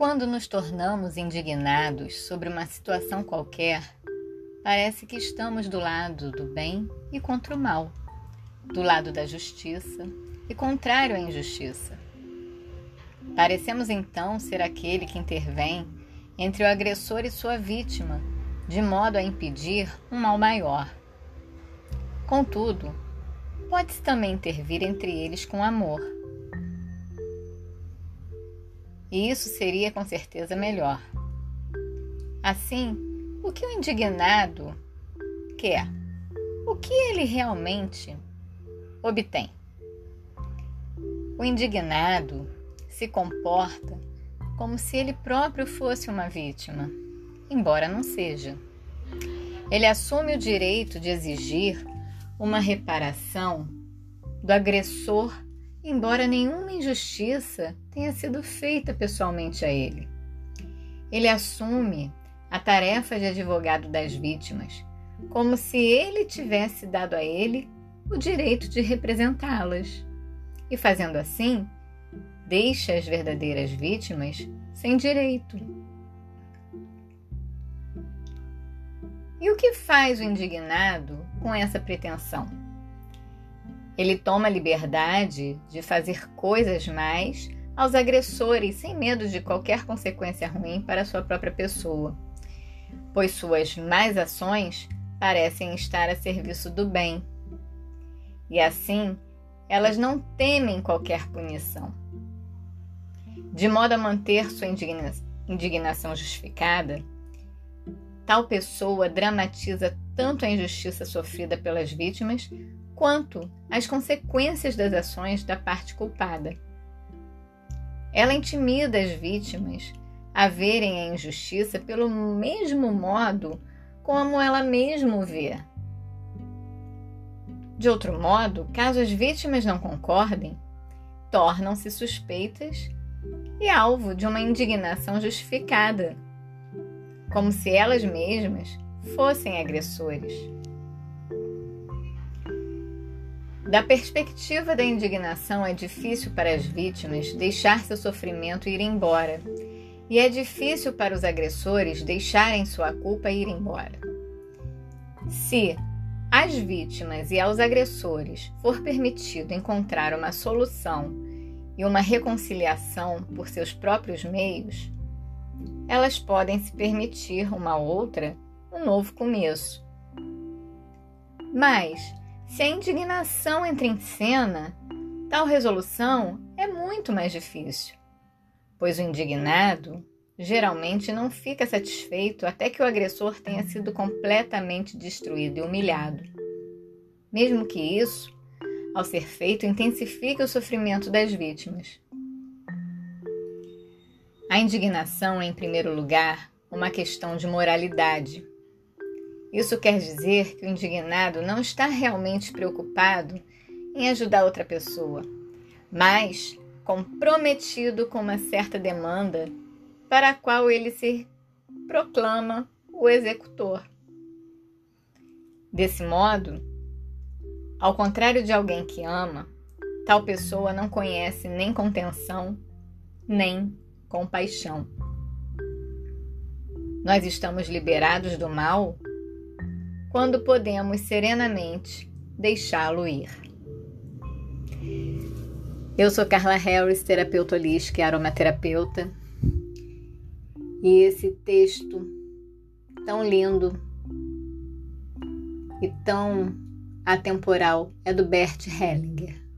Quando nos tornamos indignados sobre uma situação qualquer, parece que estamos do lado do bem e contra o mal, do lado da justiça e contrário à injustiça. Parecemos então ser aquele que intervém entre o agressor e sua vítima, de modo a impedir um mal maior. Contudo, pode-se também intervir entre eles com amor e isso seria com certeza melhor. Assim, o que o indignado quer? O que ele realmente obtém? O indignado se comporta como se ele próprio fosse uma vítima, embora não seja. Ele assume o direito de exigir uma reparação do agressor embora nenhuma injustiça tenha sido feita pessoalmente a ele. Ele assume a tarefa de advogado das vítimas, como se ele tivesse dado a ele o direito de representá-las. E fazendo assim, deixa as verdadeiras vítimas sem direito. E o que faz o indignado com essa pretensão? Ele toma a liberdade de fazer coisas mais aos agressores sem medo de qualquer consequência ruim para sua própria pessoa, pois suas más ações parecem estar a serviço do bem. E assim, elas não temem qualquer punição. De modo a manter sua indigna indignação justificada, tal pessoa dramatiza tanto a injustiça sofrida pelas vítimas quanto às consequências das ações da parte culpada. Ela intimida as vítimas a verem a injustiça pelo mesmo modo como ela mesma vê. De outro modo, caso as vítimas não concordem, tornam-se suspeitas e alvo de uma indignação justificada, como se elas mesmas fossem agressores. Da perspectiva da indignação, é difícil para as vítimas deixar seu sofrimento ir embora, e é difícil para os agressores deixarem sua culpa ir embora. Se às vítimas e aos agressores for permitido encontrar uma solução e uma reconciliação por seus próprios meios, elas podem se permitir uma outra, um novo começo. Mas, se a indignação entra em cena, tal resolução é muito mais difícil, pois o indignado geralmente não fica satisfeito até que o agressor tenha sido completamente destruído e humilhado. Mesmo que isso, ao ser feito, intensifique o sofrimento das vítimas. A indignação é, em primeiro lugar, uma questão de moralidade isso quer dizer que o indignado não está realmente preocupado em ajudar outra pessoa, mas comprometido com uma certa demanda para a qual ele se proclama o executor. Desse modo, ao contrário de alguém que ama, tal pessoa não conhece nem contenção, nem compaixão. Nós estamos liberados do mal quando podemos serenamente deixá-lo ir. Eu sou Carla Harris, terapeuta holística e aromaterapeuta, e esse texto tão lindo e tão atemporal é do Bert Hellinger.